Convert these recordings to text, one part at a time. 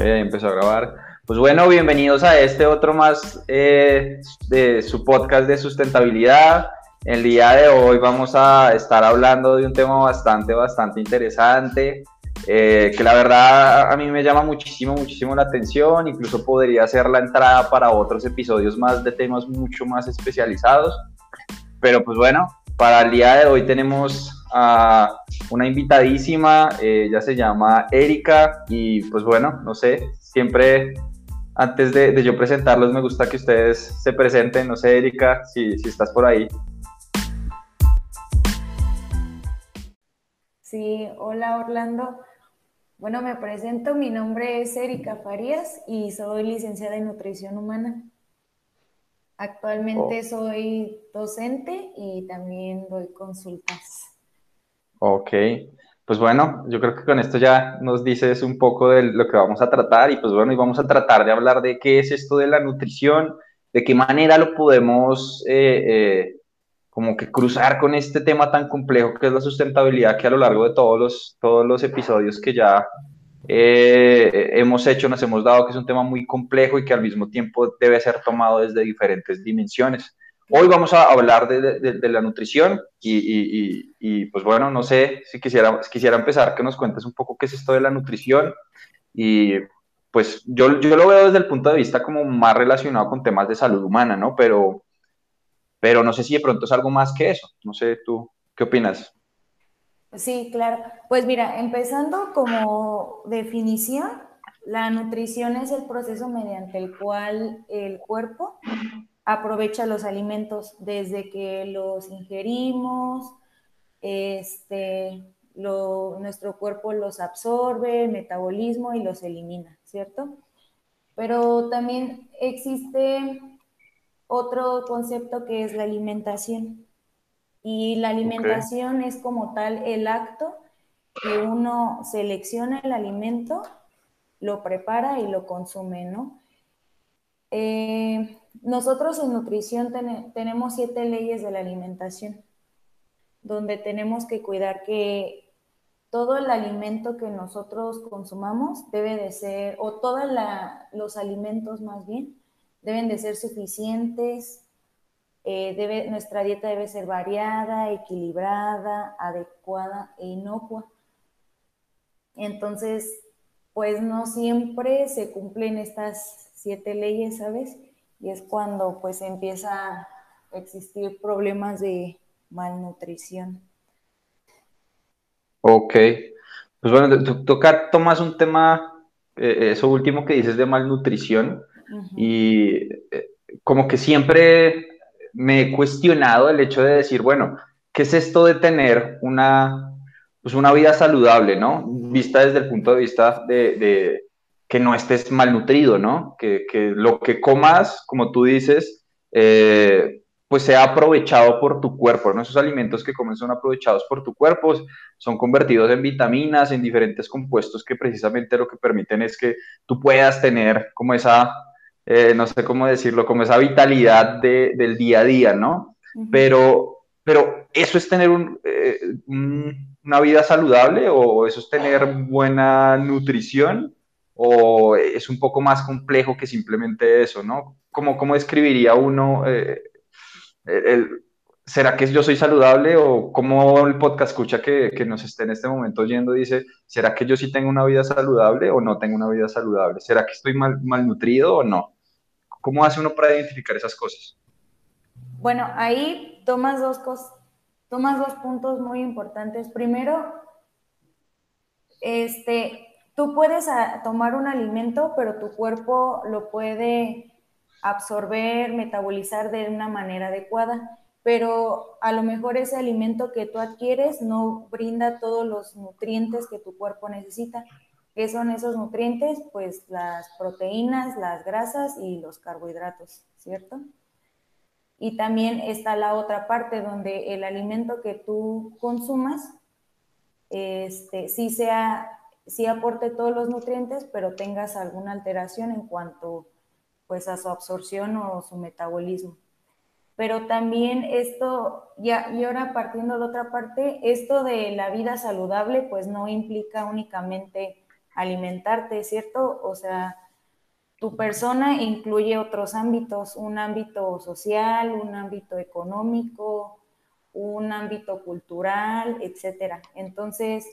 empezó a grabar. Pues bueno, bienvenidos a este otro más eh, de su podcast de sustentabilidad. El día de hoy vamos a estar hablando de un tema bastante, bastante interesante, eh, que la verdad a mí me llama muchísimo, muchísimo la atención. Incluso podría ser la entrada para otros episodios más de temas mucho más especializados. Pero pues bueno, para el día de hoy tenemos a una invitadísima, eh, ella se llama Erika y pues bueno, no sé, siempre antes de, yo presentarlos me gusta que ustedes se presenten, no sé Erika, si, si estás por ahí. Sí, hola Orlando. Bueno, me presento, mi nombre es Erika Farías y soy licenciada en nutrición humana. Actualmente oh. soy docente y también doy consultas. Ok, pues bueno, yo creo que con esto ya nos dices un poco de lo que vamos a tratar y pues bueno, y vamos a tratar de hablar de qué es esto de la nutrición, de qué manera lo podemos eh, eh, como que cruzar con este tema tan complejo que es la sustentabilidad que a lo largo de todos los, todos los episodios que ya eh, hemos hecho, nos hemos dado que es un tema muy complejo y que al mismo tiempo debe ser tomado desde diferentes dimensiones. Hoy vamos a hablar de, la nutrición y, pues bueno, no sé si quisiera, quisiera empezar que nos cuentes un poco qué es esto de la nutrición y pues yo, yo lo veo desde el punto de vista como más relacionado con temas de salud humana, ¿no? Pero, pero no sé si de pronto es algo más que eso. No sé, tú, ¿qué opinas? Sí, claro. Pues mira, empezando como definición, la nutrición es el proceso mediante el cual el cuerpo aprovecha los alimentos desde que los ingerimos, este, nuestro cuerpo los absorbe, el metabolismo y los elimina, ¿cierto? Pero también existe otro concepto que es la alimentación. Y la alimentación es como tal el acto que uno selecciona el alimento, lo prepara y lo consume, ¿no? Eh, nosotros en nutrición tenemos siete leyes de la alimentación, donde tenemos que cuidar que todo el alimento que nosotros consumamos debe de ser, o todos los alimentos más bien, deben de ser suficientes, eh, nuestra dieta debe ser variada, equilibrada, adecuada e inocua. Entonces, pues no siempre se cumplen estas siete leyes, ¿sabes? y es cuando pues empieza a existir problemas de malnutrición. Ok, pues bueno, tocar, tomas un tema, eh, eso último que dices de malnutrición, y eh, como que siempre me he cuestionado el hecho de decir, bueno, ¿qué es esto de tener una, pues una vida saludable, ¿no? Vista desde el punto de vista de que no estés malnutrido, ¿no? Que, lo que comas, como tú dices, eh, pues sea aprovechado por tu cuerpo, ¿no? Esos alimentos que comes son aprovechados por tu cuerpo, son convertidos en vitaminas, en diferentes compuestos que precisamente lo que permiten es que tú puedas tener como esa, eh, no sé cómo decirlo, como esa vitalidad del día a día, ¿no? Pero, pero eso es tener eh, una vida saludable o eso es tener buena nutrición o es un poco más complejo que simplemente eso, ¿no? ¿Cómo, cómo describiría uno, eh, ¿será que yo soy saludable o cómo el podcast escucha que, que, nos esté en este momento oyendo dice, ¿será que yo sí tengo una vida saludable o no tengo una vida saludable? ¿Será que estoy mal, malnutrido o no? ¿Cómo hace uno para identificar esas cosas? Bueno, ahí tomas dos cosas, tomas dos puntos muy importantes. Primero, este, Tú puedes ah, tomar un alimento, pero tu cuerpo lo puede absorber, metabolizar de una manera adecuada, pero a lo mejor ese alimento que tú adquieres no brinda todos los nutrientes que tu cuerpo necesita. ¿Qué son esos nutrientes? Pues las proteínas, las grasas y los carbohidratos, ¿cierto? Y también está la otra parte donde el alimento que tú consumas, este, sí sea sí aporte todos los nutrientes, pero tengas alguna alteración en cuanto pues a su absorción o su metabolismo. Pero también esto, ya, y ahora partiendo de otra parte, esto de la vida saludable pues no implica únicamente alimentarte, ¿cierto? O sea, tu persona incluye otros ámbitos, un ámbito social, un ámbito económico, un ámbito cultural, etcétera. Entonces,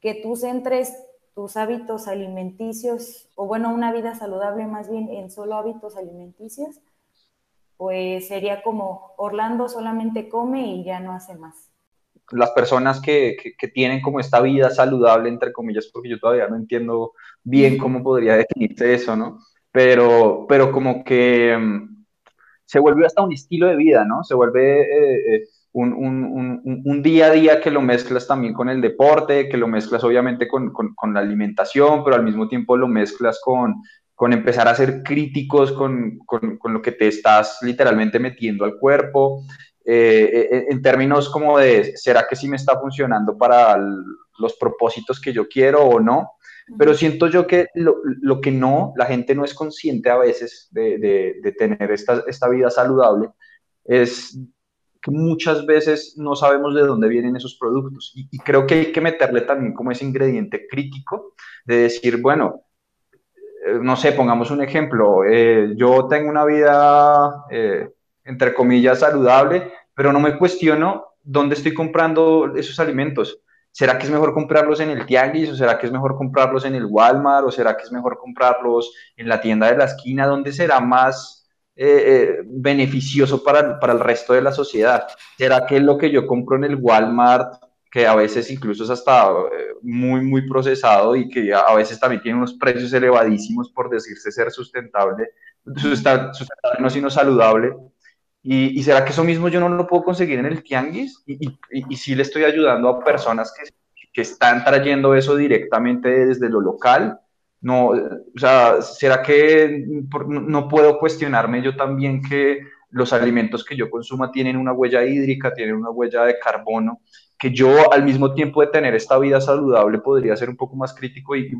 que tú centres tus hábitos alimenticios, o bueno, una vida saludable más bien en solo hábitos alimenticios, pues sería como Orlando solamente come y ya no hace más. Las personas que, que, tienen como esta vida saludable, entre comillas, porque yo todavía no entiendo bien cómo podría definirse eso, ¿no? Pero, pero como que mm, se vuelve hasta un estilo de vida, ¿no? Se vuelve eh, eh, un, un, un, día a día que lo mezclas también con el deporte, que lo mezclas obviamente con, con, con la alimentación, pero al mismo tiempo lo mezclas con, con empezar a ser críticos con, con, con, lo que te estás literalmente metiendo al cuerpo, eh, eh, en términos como de, ¿será que sí me está funcionando para los propósitos que yo quiero o no? Pero siento yo que lo, lo que no, la gente no es consciente a veces de, de, de tener esta, esta vida saludable, es que muchas veces no sabemos de dónde vienen esos productos. Y, creo que hay que meterle también como ese ingrediente crítico de decir, bueno, eh, no sé, pongamos un ejemplo, eh, yo tengo una vida, eh, entre comillas, saludable, pero no me cuestiono dónde estoy comprando esos alimentos. ¿Será que es mejor comprarlos en el tianguis o será que es mejor comprarlos en el Walmart o será que es mejor comprarlos en la tienda de la esquina? ¿Dónde será más beneficioso para, para el resto de la sociedad? ¿Será que lo que yo compro en el Walmart que a veces incluso es hasta eh, muy, muy procesado y que a veces también tiene unos precios elevadísimos por decirse ser sustentable, sustentable no sino saludable. Y, y, será que eso mismo yo no lo puedo conseguir en el tianguis? Y, y, y sí le estoy ayudando a personas que, que están trayendo eso directamente desde lo local. No, o sea, ¿será que no puedo cuestionarme yo también que los alimentos que yo consuma tienen una huella hídrica, tienen una huella de carbono que yo al mismo tiempo de tener esta vida saludable podría ser un poco más crítico y,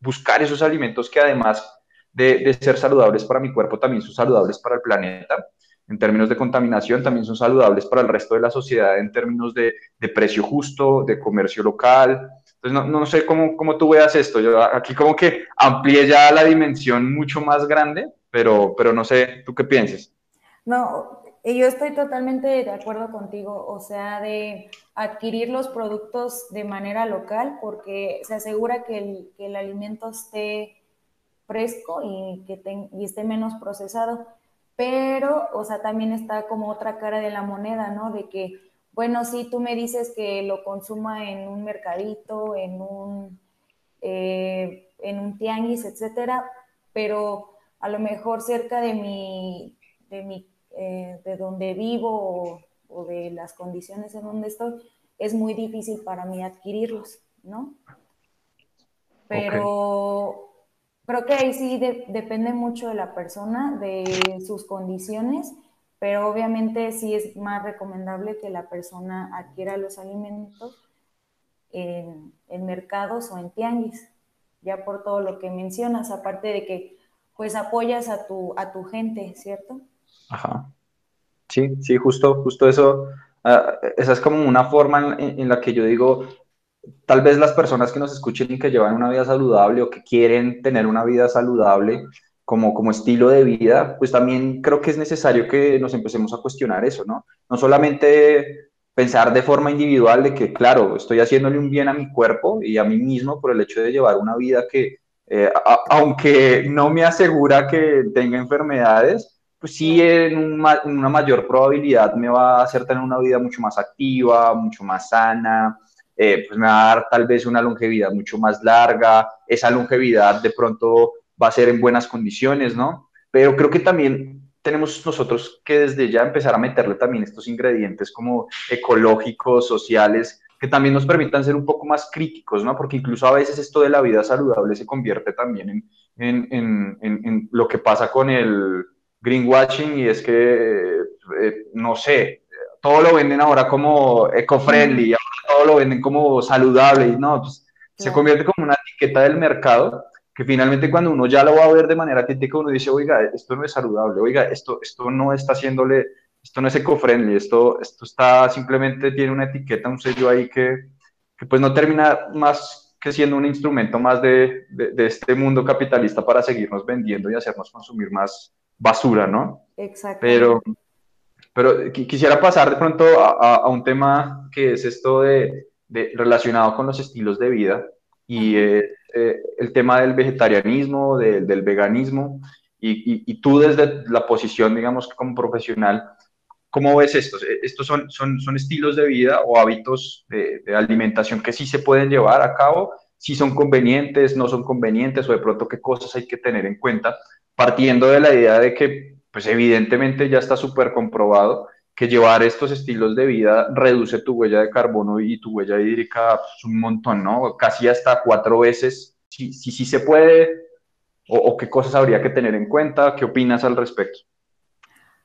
buscar esos alimentos que además de, ser saludables para mi cuerpo, también son saludables para el planeta. En términos de contaminación, también son saludables para el resto de la sociedad en términos de, precio justo, de comercio local. Entonces, no, no sé cómo, cómo, tú veas esto. Yo aquí como que amplié ya la dimensión mucho más grande, pero, pero no sé, ¿tú qué piensas? No, yo estoy totalmente de acuerdo contigo, o sea, de adquirir los productos de manera local porque se asegura que el, que el alimento esté fresco y que y esté menos procesado. Pero, o sea, también está como otra cara de la moneda, ¿no? De que, bueno, sí, tú me dices que lo consuma en un mercadito, en un, eh, en un tianguis, etcétera, pero a lo mejor cerca de mi, de mi eh, de donde vivo o, de las condiciones en donde estoy, es muy difícil para mí adquirirlos, ¿no? Pero creo que ahí sí depende mucho de la persona, de sus condiciones, pero obviamente sí es más recomendable que la persona adquiera los alimentos en, en mercados o en tianguis, ya por todo lo que mencionas, aparte de que pues apoyas a tu, a tu gente, ¿cierto? Ajá. Sí, sí, justo, justo eso. Ah, esa es como una forma en, la que yo digo, tal vez las personas que nos escuchen y que llevan una vida saludable o que quieren tener una vida saludable como, como estilo de vida, pues también creo que es necesario que nos empecemos a cuestionar eso, ¿no? No solamente pensar de forma individual de que, claro, estoy haciéndole un bien a mi cuerpo y a mí mismo por el hecho de llevar una vida que, eh, aunque no me asegura que tenga enfermedades, pues sí en, una mayor probabilidad me va a hacer tener una vida mucho más activa, mucho más sana, eh, pues me va a dar tal vez una longevidad mucho más larga, esa longevidad de pronto va a ser en buenas condiciones, ¿no? Pero creo que también tenemos nosotros que desde ya empezar a meterle también estos ingredientes como ecológicos, sociales, que también nos permitan ser un poco más críticos, ¿no? Porque incluso a veces esto de la vida saludable se convierte también en, en, en, en lo que pasa con el greenwashing y es que, eh, no sé, todo lo venden ahora como eco-friendly, todo lo venden como saludable y no, pues, se convierte como una etiqueta del mercado que finalmente cuando uno ya lo va a ver de manera crítica uno dice, oiga, esto no es saludable, oiga, esto, esto no está haciéndole, esto no es eco-friendly, esto, esto está simplemente tiene una etiqueta, un sello ahí que, que pues no termina más que siendo un instrumento más de, de, este mundo capitalista para seguirnos vendiendo y hacernos consumir más basura, ¿no? Exacto. Pero, pero quisiera pasar de pronto a, a, un tema que es esto de, de, relacionado con los estilos de vida y eh, el tema del vegetarianismo, del veganismo, y, tú desde la posición, digamos, como profesional, ¿Cómo ves estos? Eh, ¿Estos son, son, son estilos de vida o hábitos de, alimentación que sí se pueden llevar a cabo? Si son convenientes, no son convenientes o de pronto qué cosas hay que tener en cuenta, partiendo de la idea de que, pues evidentemente ya está súper comprobado que llevar estos estilos de vida reduce tu huella de carbono y tu huella hídrica pues, un montón, ¿no? Casi hasta cuatro veces, si sí se puede, o, o qué cosas habría que tener en cuenta, ¿qué opinas al respecto?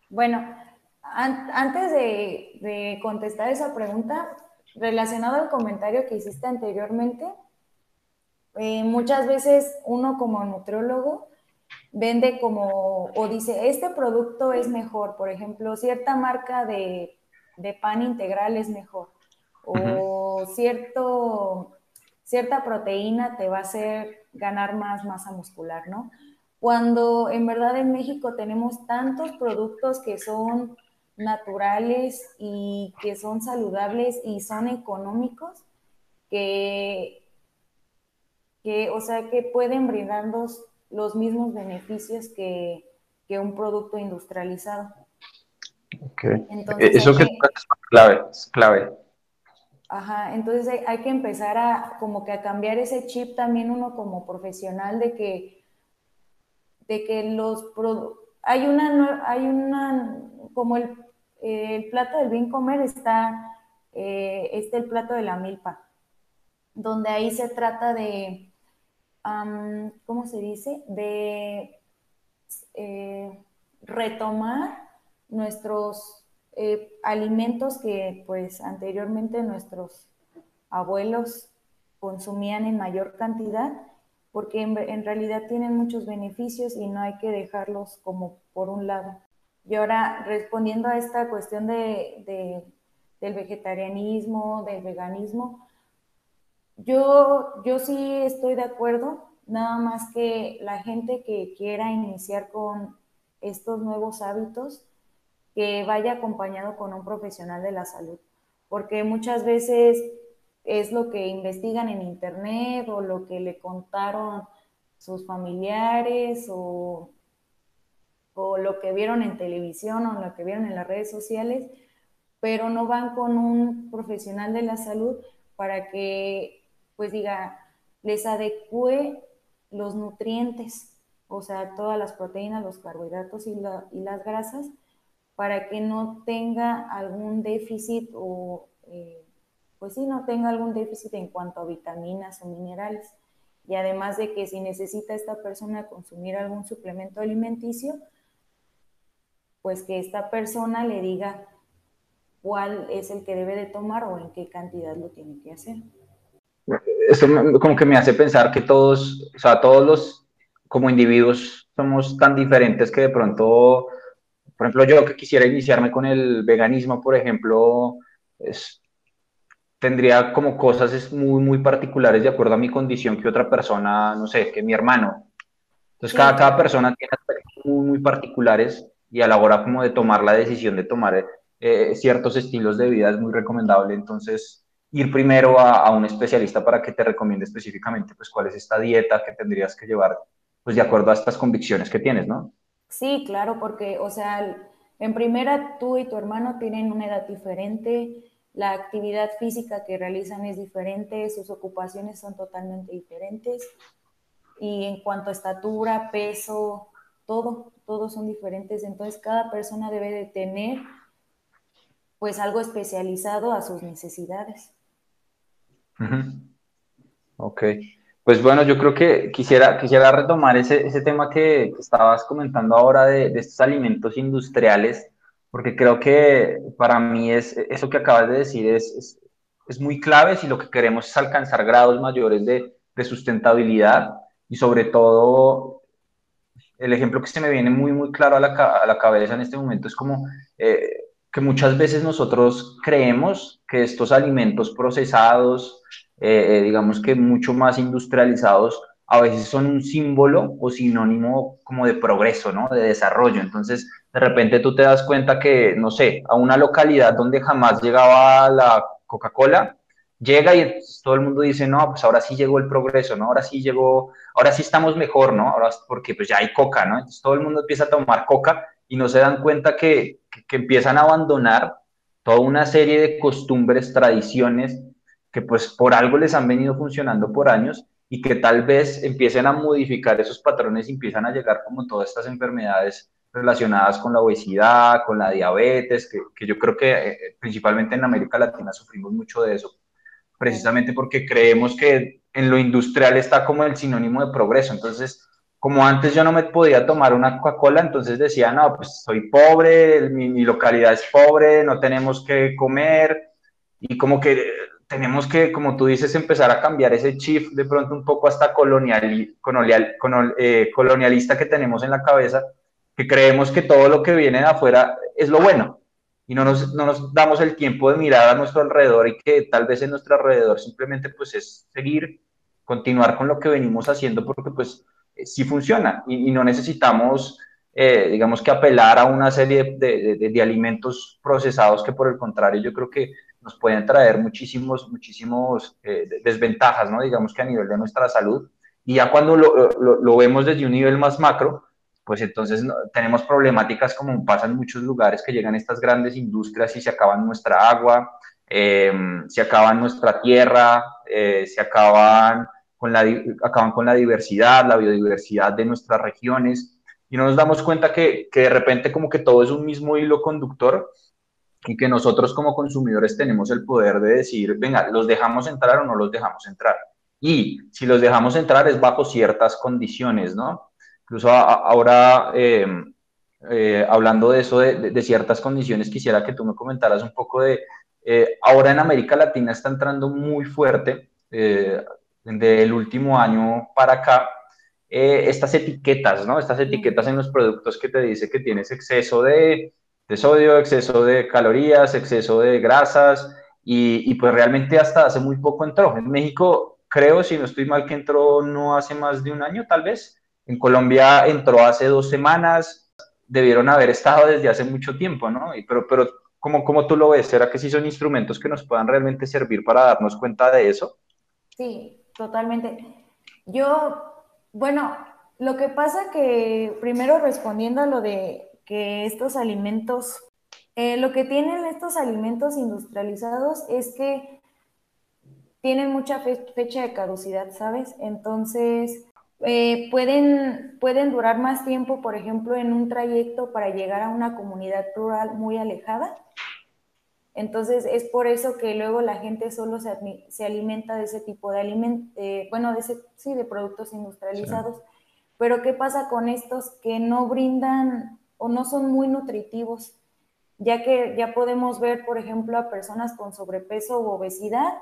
Bueno, antes de, contestar esa pregunta, relacionado al comentario que hiciste anteriormente, eh, muchas veces uno como nutriólogo vende como o dice, este producto es mejor, por ejemplo, cierta marca de, pan integral es mejor, o cierto, cierta proteína te va a hacer ganar más masa muscular, ¿no? Cuando en verdad en México tenemos tantos productos que son naturales y que son saludables y son económicos, que, que o sea, que pueden brindarnos los mismos beneficios que, un producto industrializado. Entonces, Eso que, es clave, es clave. Ajá, entonces hay, que empezar a como que a cambiar ese chip también uno como profesional de que de que los hay una hay una como el el plato del bien comer está, eh, el plato de la milpa, donde ahí se trata de, ¿cómo se dice? De eh, retomar nuestros eh, alimentos que pues anteriormente nuestros abuelos consumían en mayor cantidad, porque en realidad tienen muchos beneficios y no hay que dejarlos como por un lado. Y ahora, respondiendo a esta cuestión de, del vegetarianismo, del veganismo, yo, yo sí estoy de acuerdo, nada más que la gente que quiera iniciar con estos nuevos hábitos, que vaya acompañado con un profesional de la salud, porque muchas veces es lo que investigan en internet o lo que le contaron sus familiares o o lo que vieron en televisión o lo que vieron en las redes sociales, pero no van con un profesional de la salud para que, pues diga, les adecue los nutrientes, o sea, todas las proteínas, los carbohidratos y, las grasas, para que no tenga algún déficit o, eh, pues sí, no tenga algún déficit en cuanto a vitaminas o minerales. Y además de que si necesita esta persona consumir algún suplemento alimenticio, pues que esta persona le diga cuál es el que debe de tomar o en qué cantidad lo tiene que hacer. Esto como que me hace pensar que todos, o sea, todos los como individuos somos tan diferentes que de pronto, por ejemplo, yo que quisiera iniciarme con el veganismo, por ejemplo, tendría como cosas muy, muy particulares de acuerdo a mi condición que otra persona, no sé, que mi hermano. Entonces, cada, cada persona tiene aspectos muy, muy particulares y a la hora como de tomar la decisión de tomar eh, ciertos estilos de vida es muy recomendable. Entonces, ir primero a, un especialista para que te recomiende específicamente pues cuál es esta dieta que tendrías que llevar pues de acuerdo a estas convicciones que tienes, ¿no? Sí, claro, porque, o sea, en primera tú y tu hermano tienen una edad diferente, la actividad física que realizan es diferente, sus ocupaciones son totalmente diferentes y en cuanto a estatura, peso, todo, todos son diferentes, entonces cada persona debe de tener pues algo especializado a sus necesidades. Ok, pues bueno, yo creo que quisiera, quisiera retomar ese, ese tema que, estabas comentando ahora de, de, estos alimentos industriales, porque creo que para mí es, eso que acabas de decir es, es, es muy clave si lo que queremos es alcanzar grados mayores de, de sustentabilidad y sobre todo el ejemplo que se me viene muy, muy claro a la, a la cabeza en este momento es como eh, que muchas veces nosotros creemos que estos alimentos procesados eh, digamos que mucho más industrializados, a veces son un símbolo o sinónimo como de progreso, ¿no? De desarrollo. Entonces, de repente tú te das cuenta que, no sé, a una localidad donde jamás llegaba la Coca-Cola, llega y todo el mundo dice, no, pues ahora sí llegó el progreso, ¿no? Ahora sí llegó, ahora sí estamos mejor, ¿no? Ahora porque pues ya hay coca, ¿no? Entonces todo el mundo empieza a tomar coca y no se dan cuenta que, que empiezan a abandonar toda una serie de costumbres, tradiciones que pues por algo les han venido funcionando por años y que tal vez empiecen a modificar esos patrones y empiezan a llegar como todas estas enfermedades relacionadas con la obesidad, con la diabetes, que, que yo creo que eh, principalmente en América Latina sufrimos mucho de eso, precisamente porque creemos que en lo industrial está como el sinónimo de progreso. Entonces, como antes yo no me podía tomar una Coca-Cola, entonces decía, no, pues soy pobre, mi, mi localidad es pobre, no tenemos que comer, y como que tenemos que, como tú dices, empezar a cambiar ese chip de pronto un poco hasta colonial, colonial, eh, colonialista que tenemos en la cabeza, que creemos que todo lo que viene de afuera es lo bueno. Y no nos, no nos damos el tiempo de mirar a nuestro alrededor y que tal vez en nuestro alrededor simplemente pues es seguir, continuar con lo que venimos haciendo porque pues eh, sí funciona y, no necesitamos, eh, digamos que apelar a una serie de, de, de alimentos procesados que por el contrario yo creo que nos pueden traer muchísimos, muchísimos eh, desventajas, ¿no? Digamos que a nivel de nuestra salud. Y ya cuando lo, lo, vemos desde un nivel más macro, pues entonces tenemos problemáticas como pasa en muchos lugares que llegan estas grandes industrias y se acaban nuestra agua, eh, se acaban nuestra tierra, eh, se acaban con, la, acaban con la diversidad, la biodiversidad de nuestras regiones, y no nos damos cuenta que, que de repente como que todo es un mismo hilo conductor y que nosotros como consumidores tenemos el poder de decir, venga, ¿los dejamos entrar o no los dejamos entrar? Y si los dejamos entrar es bajo ciertas condiciones, ¿no? Incluso ahora, em, eh, hablando de eso, de, ciertas condiciones, quisiera que tú me comentaras un poco de, eh, ahora en América Latina está entrando muy fuerte, eh, del último año para acá, estas etiquetas, ¿no? Estas etiquetas en los productos que te dice que tienes exceso de de sodio, exceso de calorías, exceso de grasas y, pues realmente hasta hace muy poco entró. En México creo, si no estoy mal, que entró no hace más de un año tal vez. En Colombia entró hace dos semanas, debieron haber estado desde hace mucho tiempo, ¿no? Y, pero, pero ¿cómo, ¿cómo tú lo ves? ¿Será que sí son instrumentos que nos puedan realmente servir para darnos cuenta de eso? Sí, totalmente. Yo, bueno, lo que pasa que primero respondiendo a lo de que estos alimentos, eh, lo que tienen estos alimentos industrializados es que tienen mucha fecha de caducidad, ¿sabes? Entonces, eh, pueden, pueden durar más tiempo, por ejemplo, en un trayecto para llegar a una comunidad rural muy alejada. Entonces, es por eso que luego la gente solo se, se alimenta de ese tipo de alimentos, eh, bueno, de ese, sí, de productos industrializados. Pero, ¿qué pasa con estos que no brindan o no son muy nutritivos, ya que ya podemos ver, por ejemplo, a personas con sobrepeso u obesidad,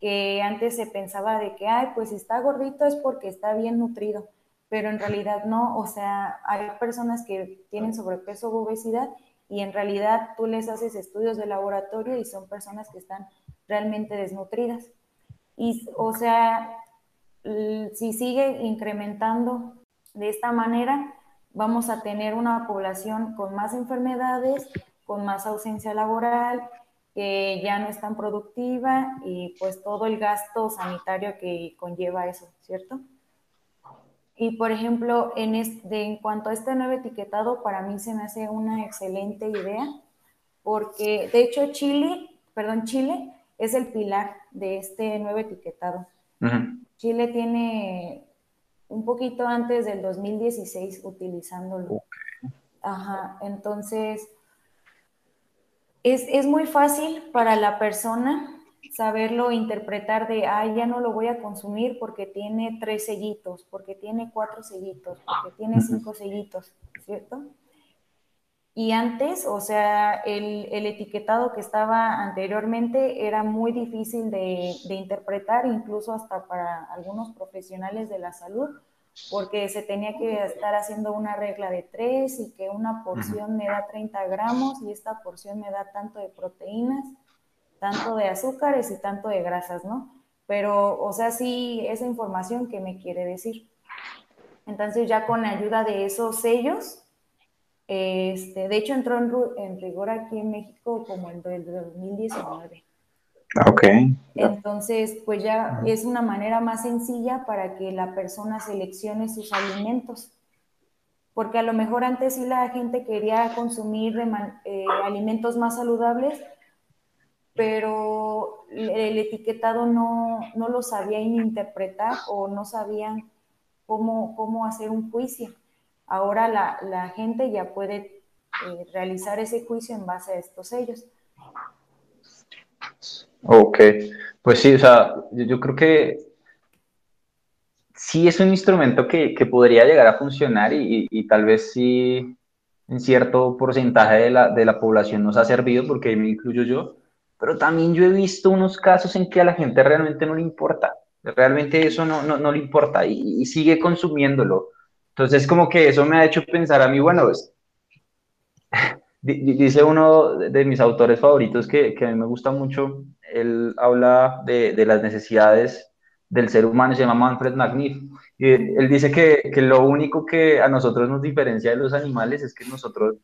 que antes se pensaba de que, ay, pues está gordito es porque está bien nutrido, pero en realidad no, o sea, hay personas que tienen sobrepeso u obesidad y en realidad tú les haces estudios de laboratorio y son personas que están realmente desnutridas. Y, o sea, si sigue incrementando de esta manera, vamos a tener una población con más enfermedades, con más ausencia laboral, que ya no es tan productiva y pues todo el gasto sanitario que conlleva eso, ¿cierto? Y por ejemplo, en, este, en cuanto a este nuevo etiquetado, para mí se me hace una excelente idea, porque de hecho Chile, perdón, Chile es el pilar de este nuevo etiquetado. Chile tiene un poquito antes del 2016 utilizándolo. Ajá, entonces es, muy fácil para la persona saberlo interpretar de, ah, ya no lo voy a consumir porque tiene tres sellitos, porque tiene cuatro sellitos, porque tiene cinco sellitos, ¿cierto? Y antes, o sea, el, etiquetado que estaba anteriormente era muy difícil de, interpretar, incluso hasta para algunos profesionales de la salud, porque se tenía que estar haciendo una regla de tres y que una porción me da 30 gramos y esta porción me da tanto de proteínas, tanto de azúcares y tanto de grasas, ¿no? pero, o sea, sí, esa información que me quiere decir. Entonces ya con la ayuda de esos sellos, este, de hecho entró en, rigor aquí en México como en el 2019. Ok. Entonces, pues ya es una manera más sencilla para que la persona seleccione sus alimentos. Porque a lo mejor antes sí la gente quería consumir eh, alimentos más saludables, pero el etiquetado no, no lo sabían interpretar o no sabían cómo, cómo hacer un juicio. Ahora la, la gente ya puede eh, realizar ese juicio en base a estos sellos. Ok, pues sí, o sea, yo, creo que sí es un instrumento que, que podría llegar a funcionar y, y, tal vez sí en cierto porcentaje de la, de la población nos ha servido, porque me incluyo yo, pero también yo he visto unos casos en que a la gente realmente no le importa, realmente eso no, no, no le importa y, y, sigue consumiéndolo. Entonces como que eso me ha hecho pensar a mí, bueno, es, dice uno de mis autores favoritos que, que, a mí me gusta mucho, él habla de, de, las necesidades del ser humano, se llama Manfred Magniff, y él dice que, que, lo único que a nosotros nos diferencia de los animales es que nosotros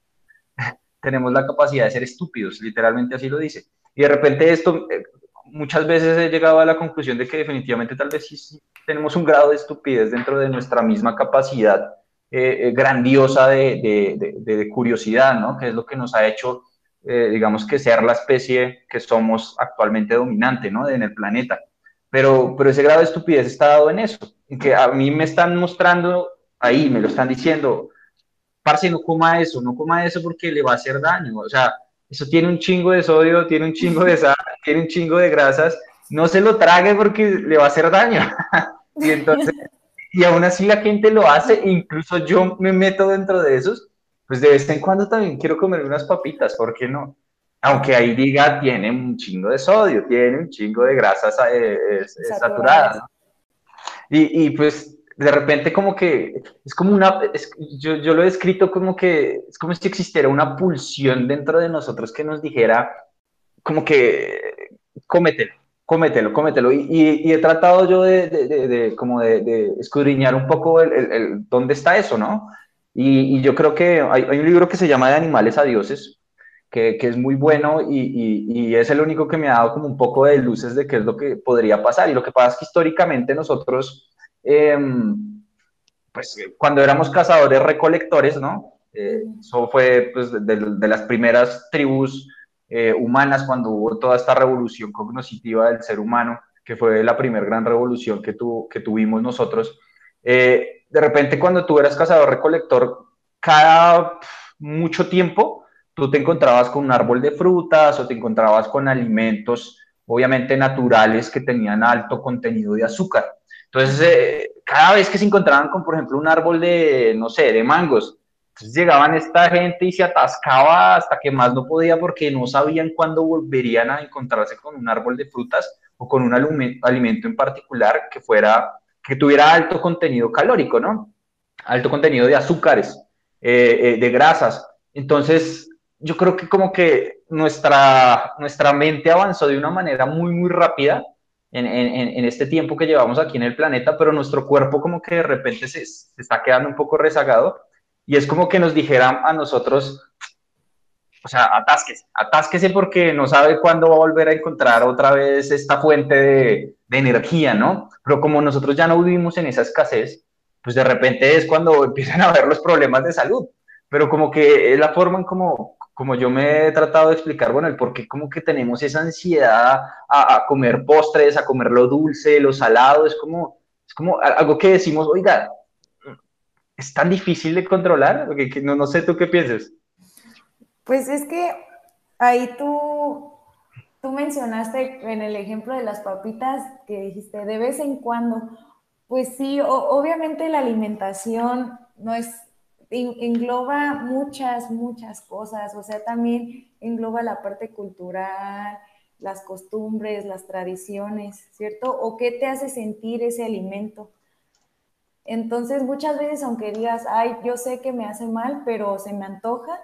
tenemos la capacidad de ser estúpidos, literalmente así lo dice. Y de repente esto, eh, muchas veces he llegado a la conclusión de que definitivamente tal vez sí, tenemos un grado de estupidez dentro de nuestra misma capacidad eh, eh, grandiosa de, de, de, curiosidad, ¿no? Que es lo que nos ha hecho, digamos, que ser la especie que somos actualmente dominante, ¿no? En el planeta. Pero, pero ese grado de estupidez está dado en eso, en que a mí me están mostrando ahí, me lo están diciendo, parce, no coma eso, no coma eso porque le va a hacer daño. O sea, eso tiene un chingo de sodio, tiene un chingo de sal, tiene un chingo de grasas, no se lo trague porque le va a hacer daño. y entonces, y aún así la gente lo hace, incluso yo me meto dentro de esos, pues de vez en cuando también quiero comer unas papitas, ¿por qué no? Aunque ahí diga, tiene un chingo de sodio, tiene un chingo de grasas eh, saturadas. Y, y, pues de repente como que es como una, yo, yo, lo he escrito como que es como si existiera una pulsión dentro de nosotros que nos dijera como que cómetelo, cómetelo, cómetelo. Y, y, he tratado yo de, como de, escudriñar un poco el, dónde está eso, ¿no? Y, yo creo que hay, hay, un libro que se llama De animales a dioses, que, que es muy bueno y, es el único que me ha dado como un poco de luces de qué es lo que podría pasar. Y lo que pasa es que históricamente nosotros Em, pues cuando éramos cazadores recolectores, ¿no? Eh, eso fue pues, de, las primeras tribus eh, humanas cuando hubo toda esta revolución cognitiva del ser humano, que fue la primera gran revolución que, que tuvimos nosotros. Eh, de repente cuando tú eras cazador recolector, cada mucho tiempo tú te encontrabas con un árbol de frutas o te encontrabas con alimentos obviamente naturales que tenían alto contenido de azúcar. Entonces, eh, cada vez que se encontraban con, por ejemplo, un árbol de, no sé, de mangos, entonces llegaban esta gente y se atascaba hasta que más no podía porque no sabían cuándo volverían a encontrarse con un árbol de frutas o con un alimento en particular que fuera, que tuviera alto contenido calórico, ¿no? Alto contenido de azúcares, eh, eh, de grasas. Entonces, yo creo que como que nuestra, nuestra mente avanzó de una manera muy, muy rápida en, en, en, este tiempo que llevamos aquí en el planeta, pero nuestro cuerpo como que de repente se, se, está quedando un poco rezagado y es como que nos dijeran a nosotros, o sea, atásquese, atásquese porque no sabe cuándo va a volver a encontrar otra vez esta fuente de, de energía, ¿no? Pero como nosotros ya no vivimos en esa escasez, pues de repente es cuando empiezan a haber los problemas de salud. Pero como que es la forma en como, como yo me he tratado de explicar, bueno, el por qué como que tenemos esa ansiedad a, comer postres, a comer lo dulce, lo salado, es como, es como algo que decimos, oiga, es tan difícil de controlar, que, no, no sé tú qué piensas. Pues es que ahí tú, tú mencionaste en el ejemplo de las papitas que dijiste de vez en cuando, pues sí, obviamente la alimentación no es engloba muchas, muchas cosas, o sea, también engloba la parte cultural, las costumbres, las tradiciones, ¿cierto? ¿O qué te hace sentir ese alimento? Entonces, muchas veces, aunque digas, ay, yo sé que me hace mal, pero se me antoja,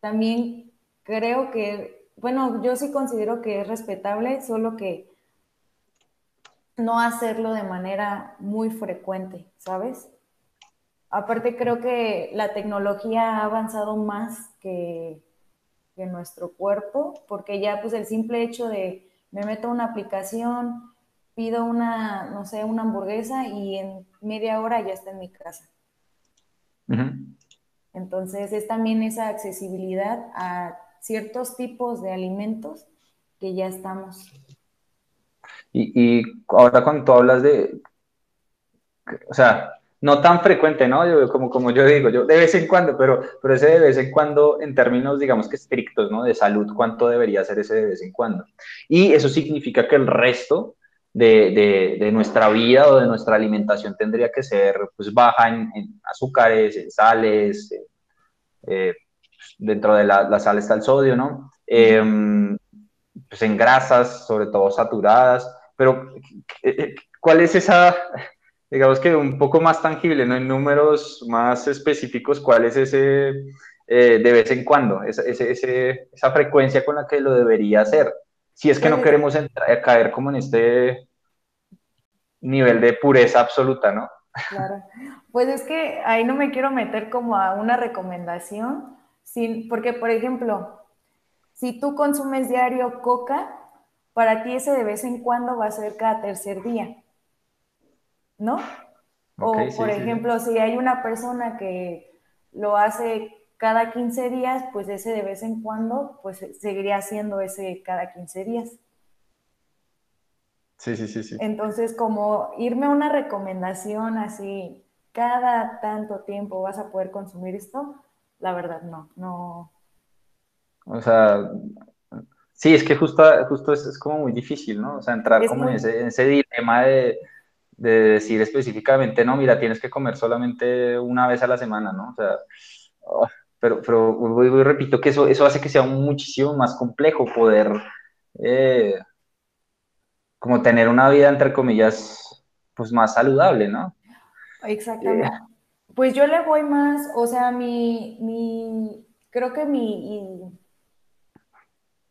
también creo que, bueno, yo sí considero que es respetable, solo que no hacerlo de manera muy frecuente, ¿sabes? Aparte creo que la tecnología ha avanzado más que, que nuestro cuerpo, porque ya pues el simple hecho de me meto a una aplicación, pido una, no sé, una hamburguesa y en media hora ya está en mi casa. Entonces es también esa accesibilidad a ciertos tipos de alimentos que ya estamos. Y, ahora cuando tú hablas de, o sea, no tan frecuente, ¿no? Yo, como, como yo digo, yo de vez en cuando, pero, pero ese de vez en cuando en términos, digamos que estrictos, ¿no? De salud, ¿cuánto debería ser ese de vez en cuando? Y eso significa que el resto de, de, nuestra vida o de nuestra alimentación tendría que ser pues, baja en, azúcares, en sales, eh, dentro de la, la, sal está el sodio, ¿no? Em, pues en grasas, sobre todo saturadas, pero eh, eh, ¿cuál es esa, digamos que un poco más tangible, ¿no? En números más específicos, ¿cuál es ese de vez en cuando, esa, ese, esa frecuencia con la que lo debería hacer? si es que no queremos entrar, caer como en este nivel de pureza absoluta, ¿no? Claro. Pues es que ahí no me quiero meter como a una recomendación, sin, porque por ejemplo, si tú consumes diario coca, para ti ese de vez en cuando va a ser cada tercer día, ¿no? o por ejemplo, si hay una persona que lo hace cada 15 días, pues ese de vez en cuando, pues seguiría siendo ese cada 15 días. Sí, sí, sí, sí. Entonces, como irme a una recomendación así, cada tanto tiempo vas a poder consumir esto, la verdad no, no. O sea, sí, es que justo, justo es, es como muy difícil, ¿no? O sea, entrar como en, ese, en, ese, dilema de, de, decir específicamente, no, mira, tienes que comer solamente una vez a la semana, ¿no? O sea, oh, pero, pero repito que eso, eso hace que sea muchísimo más complejo poder eh, como tener una vida, entre comillas, pues más saludable, ¿no? Exactamente. Pues yo le voy más, o sea, mi, mi, creo que mi,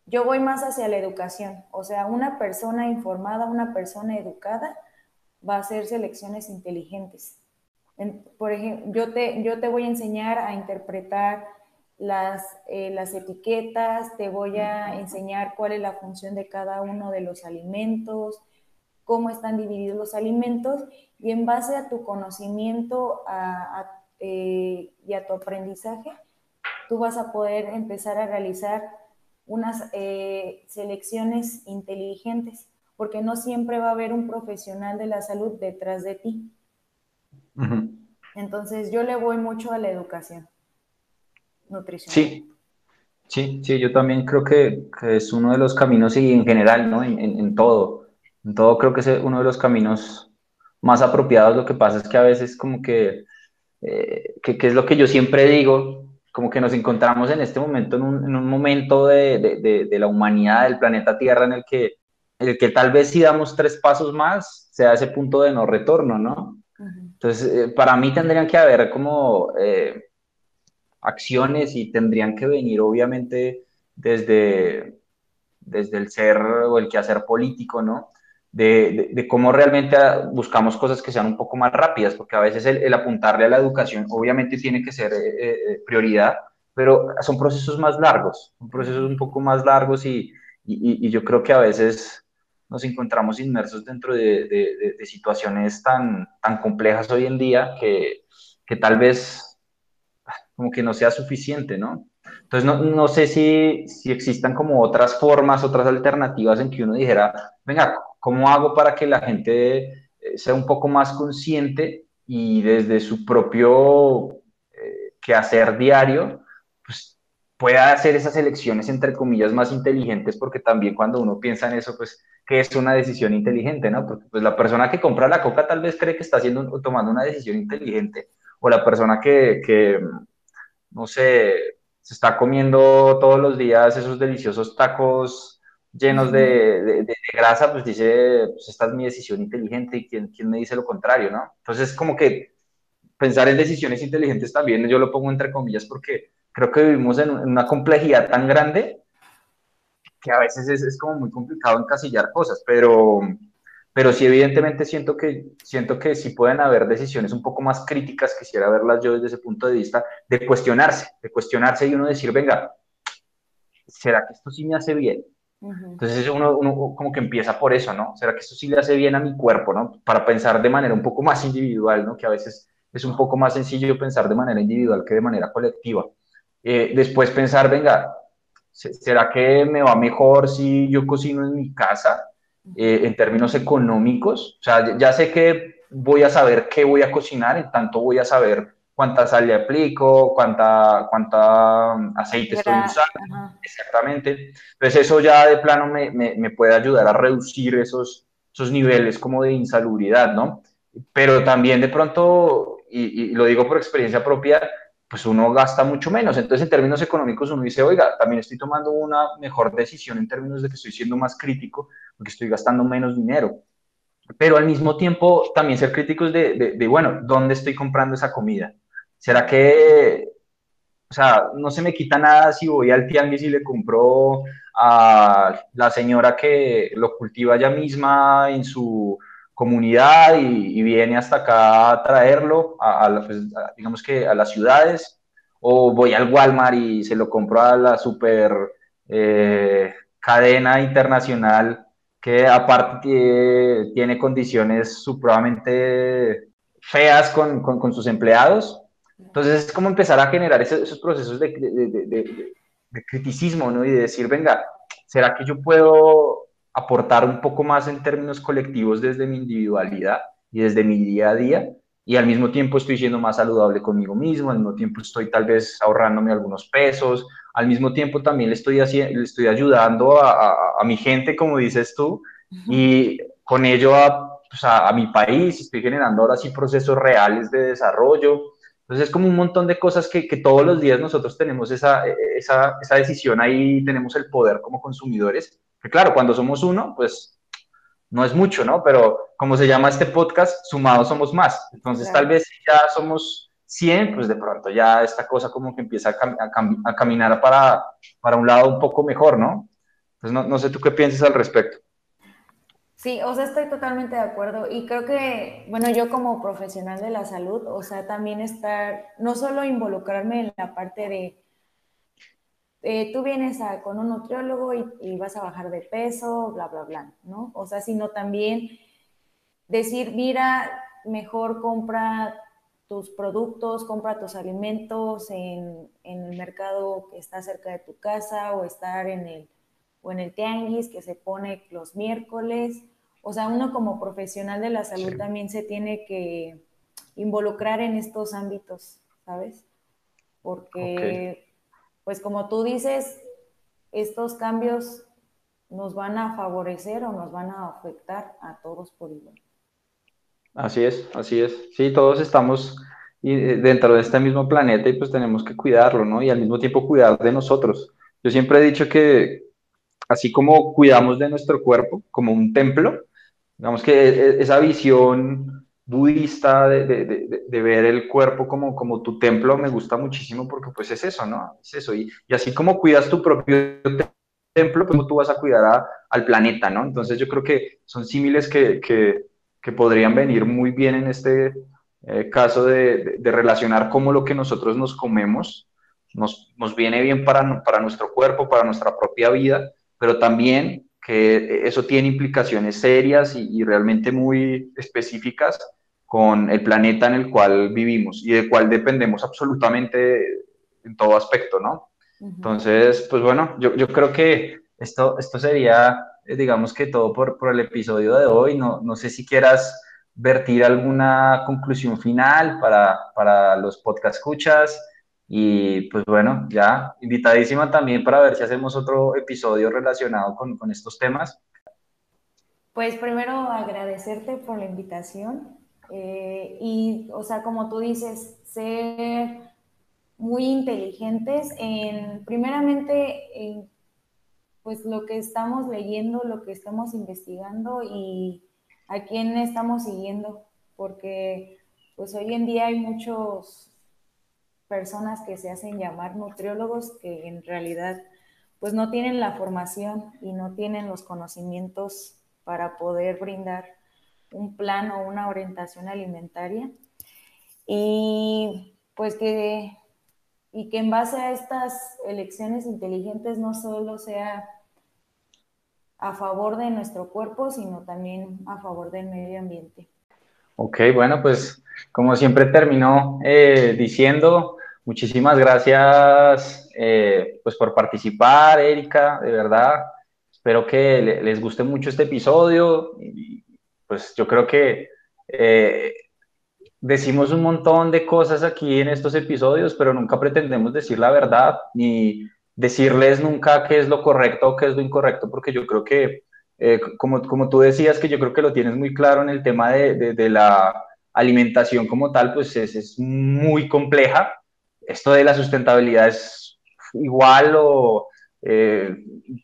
yo voy más hacia la educación, o sea, una persona informada, una persona educada va a hacer selecciones inteligentes. Por ejemplo, yo te, yo te voy a enseñar a interpretar las, eh, las etiquetas, te voy a enseñar cuál es la función de cada uno de los alimentos, cómo están divididos los alimentos y en base a tu conocimiento eh, y a tu aprendizaje, tú vas a poder empezar a realizar unas eh, selecciones inteligentes, porque no siempre va a haber un profesional de la salud detrás de ti. Entonces yo le voy mucho a la educación nutricional. Sí, sí, sí, yo también creo que, es uno de los caminos y en general, ¿no? En, todo, en todo creo que es uno de los caminos más apropiados. Lo que pasa es que a veces como que, eh, que, es lo que yo siempre digo, como que nos encontramos en este momento, en un, momento de, de, la humanidad, del planeta Tierra, en el que, en el que tal vez si damos tres pasos más, sea ese punto de no retorno, ¿no? Entonces, eh, para mí tendrían que haber como eh, acciones y tendrían que venir obviamente desde, desde el ser o el quehacer político, ¿no? De, de, cómo realmente buscamos cosas que sean un poco más rápidas, porque a veces el, apuntarle a la educación obviamente tiene que ser eh, prioridad, pero son procesos más largos, son procesos un poco más largos y, y, y yo creo que a veces nos encontramos inmersos dentro de, situaciones tan, tan complejas hoy en día que, que, tal vez como que no sea suficiente, ¿no? Entonces, no, no sé si, si, existan como otras formas, otras alternativas en que uno dijera, venga, ¿cómo hago para que la gente eh, sea un poco más consciente y desde su propio eh, quehacer diario, pueda hacer esas elecciones entre comillas más inteligentes, porque también cuando uno piensa en eso, pues que es una decisión inteligente, ¿no? Porque pues la persona que compra la coca tal vez cree que está haciendo, tomando una decisión inteligente, o la persona que, que, no sé, se está comiendo todos los días esos deliciosos tacos llenos de, de, grasa, pues dice, pues esta es mi decisión inteligente y ¿quién, quién me dice lo contrario, ¿no? Entonces, como que pensar en decisiones inteligentes también, yo lo pongo entre comillas porque creo que vivimos en una complejidad tan grande que a veces es, es, como muy complicado encasillar cosas, pero, pero sí evidentemente siento que, siento que sí pueden haber decisiones un poco más críticas, quisiera verlas yo desde ese punto de vista, de cuestionarse, de cuestionarse y uno decir, venga, ¿será que esto sí me hace bien? Entonces uno, uno, como que empieza por eso, ¿no? ¿Será que esto sí le hace bien a mi cuerpo, ¿no? Para pensar de manera un poco más individual, ¿no? Que a veces es un poco más sencillo pensar de manera individual que de manera colectiva. Eh, después pensar, venga, ¿será que me va mejor si yo cocino en mi casa? Eh, en términos económicos. O sea, ya sé que voy a saber qué voy a cocinar, en tanto voy a saber cuánta sal le aplico, cuánta, cuánta um, aceite estoy usando, exactamente. Entonces eso ya de plano me, me, me, puede ayudar a reducir esos, esos niveles como de insalubridad, ¿no? Pero también de pronto, y, y, lo digo por experiencia propia, pues uno gasta mucho menos. Entonces en términos económicos uno dice, oiga, también estoy tomando una mejor decisión en términos de que estoy siendo más crítico porque estoy gastando menos dinero. Pero al mismo tiempo también ser críticos de, de, bueno, ¿dónde estoy comprando esa comida? ¿Será que, o sea, no se me quita nada si voy al tianguis y le compro a la señora que lo cultiva ella misma en su comunidad y, viene hasta acá a traerlo, a, pues, digamos que a las ciudades, o voy al Walmart y se lo compro a la super eh, cadena internacional que aparte tiene condiciones supremamente feas con, con, sus empleados. Entonces es como empezar a generar esos, procesos de, de, de, criticismo, ¿no? Y de decir, venga, ¿será que yo puedo aportar un poco más en términos colectivos desde mi individualidad y desde mi día a día? Y al mismo tiempo estoy siendo más saludable conmigo mismo, al mismo tiempo estoy tal vez ahorrándome algunos pesos, al mismo tiempo también le estoy, haciendo, le estoy ayudando a, a, mi gente, como dices tú, y con ello a, pues a, mi país, estoy generando ahora sí procesos reales de desarrollo. Entonces es como un montón de cosas que, que todos los días nosotros tenemos esa, esa, esa, decisión ahí, tenemos el poder como consumidores. Claro, cuando somos uno, pues no es mucho, ¿no? Pero como se llama este podcast, sumados somos más. Entonces tal vez ya somos 100, pues de pronto ya esta cosa como que empieza a, a, caminar para, para un lado un poco mejor, ¿no? Entonces, no, no sé tú qué piensas al respecto. Sí, o sea, estoy totalmente de acuerdo y creo que, bueno, yo como profesional de la salud, o sea, también estar, no solo involucrarme en la parte de, eh, tú vienes a, con un nutriólogo y, y, vas a bajar de peso, bla, bla, bla, ¿no? O sea, sino también decir, mira, mejor compra tus productos, compra tus alimentos en, el mercado que está cerca de tu casa o estar en el, o en el tianguis que se pone los miércoles. O sea, uno como profesional de la salud también se tiene que involucrar en estos ámbitos, ¿sabes? Porque, pues como tú dices, estos cambios nos van a favorecer o nos van a afectar a todos por igual. Así es, así es. Sí, todos estamos eh, dentro de este mismo planeta y pues tenemos que cuidarlo, ¿no? Y al mismo tiempo cuidar de nosotros. Yo siempre he dicho que así como cuidamos de nuestro cuerpo como un templo, digamos que e, e, esa visión budista de, de, de, ver el cuerpo como, como tu templo me gusta muchísimo porque pues es eso, ¿no? Es eso. Y, y así como cuidas tu propio templo, pues tú vas a cuidar al planeta, ¿no? Entonces yo creo que son símiles que, que que podrían venir muy bien en este eh, caso de, relacionar cómo lo que nosotros nos comemos nos, nos viene bien para, para nuestro cuerpo, para nuestra propia vida, pero también que eso tiene implicaciones serias y, y, realmente muy específicas con el planeta en el cual vivimos y del cual dependemos absolutamente en todo aspecto, ¿no? Entonces, pues bueno, yo, yo creo que esto, esto sería eh, digamos que todo por, por el episodio de hoy. No, no, sé si quieras vertir alguna conclusión final para, para los podcast escuchas. Y pues bueno, ya invitadísima también para ver si hacemos otro episodio relacionado con, con estos temas. Pues primero agradecerte por la invitación eh, y, o sea, como tú dices, ser muy inteligentes en, primeramente, en pues lo que estamos leyendo, lo que estamos investigando y a quién estamos siguiendo, porque pues hoy en día hay muchas personas que se hacen llamar nutriólogos que en realidad pues no tienen la formación y no tienen los conocimientos para poder brindar un plan o una orientación alimentaria. Y pues que, y que en base a estas elecciones inteligentes no solo sea a favor de nuestro cuerpo, sino también a favor del medio ambiente. Ok, bueno, pues como siempre terminó eh, diciendo, muchísimas gracias eh, pues por participar, Erika, de verdad. Espero que les guste mucho este episodio. Pues yo creo que eh, decimos un montón de cosas aquí en estos episodios, pero nunca pretendemos decir la verdad ni decirles nunca qué es lo correcto o qué es lo incorrecto, porque yo creo que, eh, como, como tú decías, que yo creo que lo tienes muy claro en el tema de, de, la alimentación como tal, pues es, es, muy compleja. Esto de la sustentabilidad es igual o eh,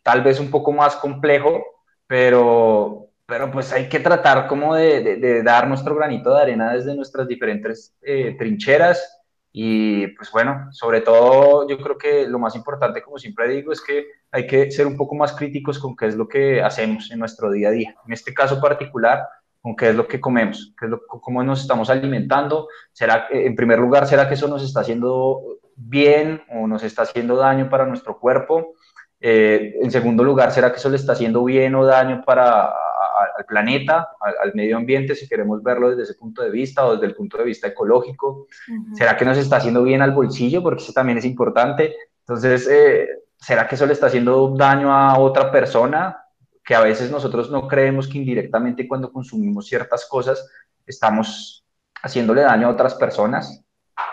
tal vez un poco más complejo, pero, pero pues hay que tratar como de, dar nuestro granito de arena desde nuestras diferentes eh, trincheras y pues bueno, sobre todo yo creo que lo más importante, como siempre digo, es que hay que ser un poco más críticos con qué es lo que hacemos en nuestro día a día. En este caso particular, con qué es lo que comemos, qué es lo, cómo nos estamos alimentando. ¿Será, en primer lugar, será que eso nos está haciendo bien o nos está haciendo daño para nuestro cuerpo? Eh, en segundo lugar, ¿será que eso le está haciendo bien o daño para al planeta, al, medio ambiente, si queremos verlo desde ese punto de vista o desde el punto de vista ecológico? ¿Será que nos está haciendo bien al bolsillo? Porque eso también es importante. Entonces, eh, ¿será que eso le está haciendo daño a otra persona? Que a veces nosotros no creemos que indirectamente cuando consumimos ciertas cosas estamos haciéndole daño a otras personas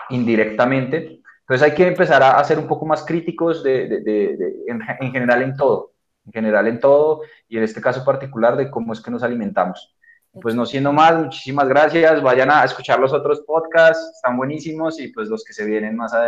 indirectamente. Entonces hay que empezar a, ser un poco más críticos de, en, general en todo en general en todo y en este caso particular de cómo es que nos alimentamos. Pues no siendo más, muchísimas gracias. Vayan a escuchar los otros podcasts, están buenísimos y pues los que se vienen más adelante.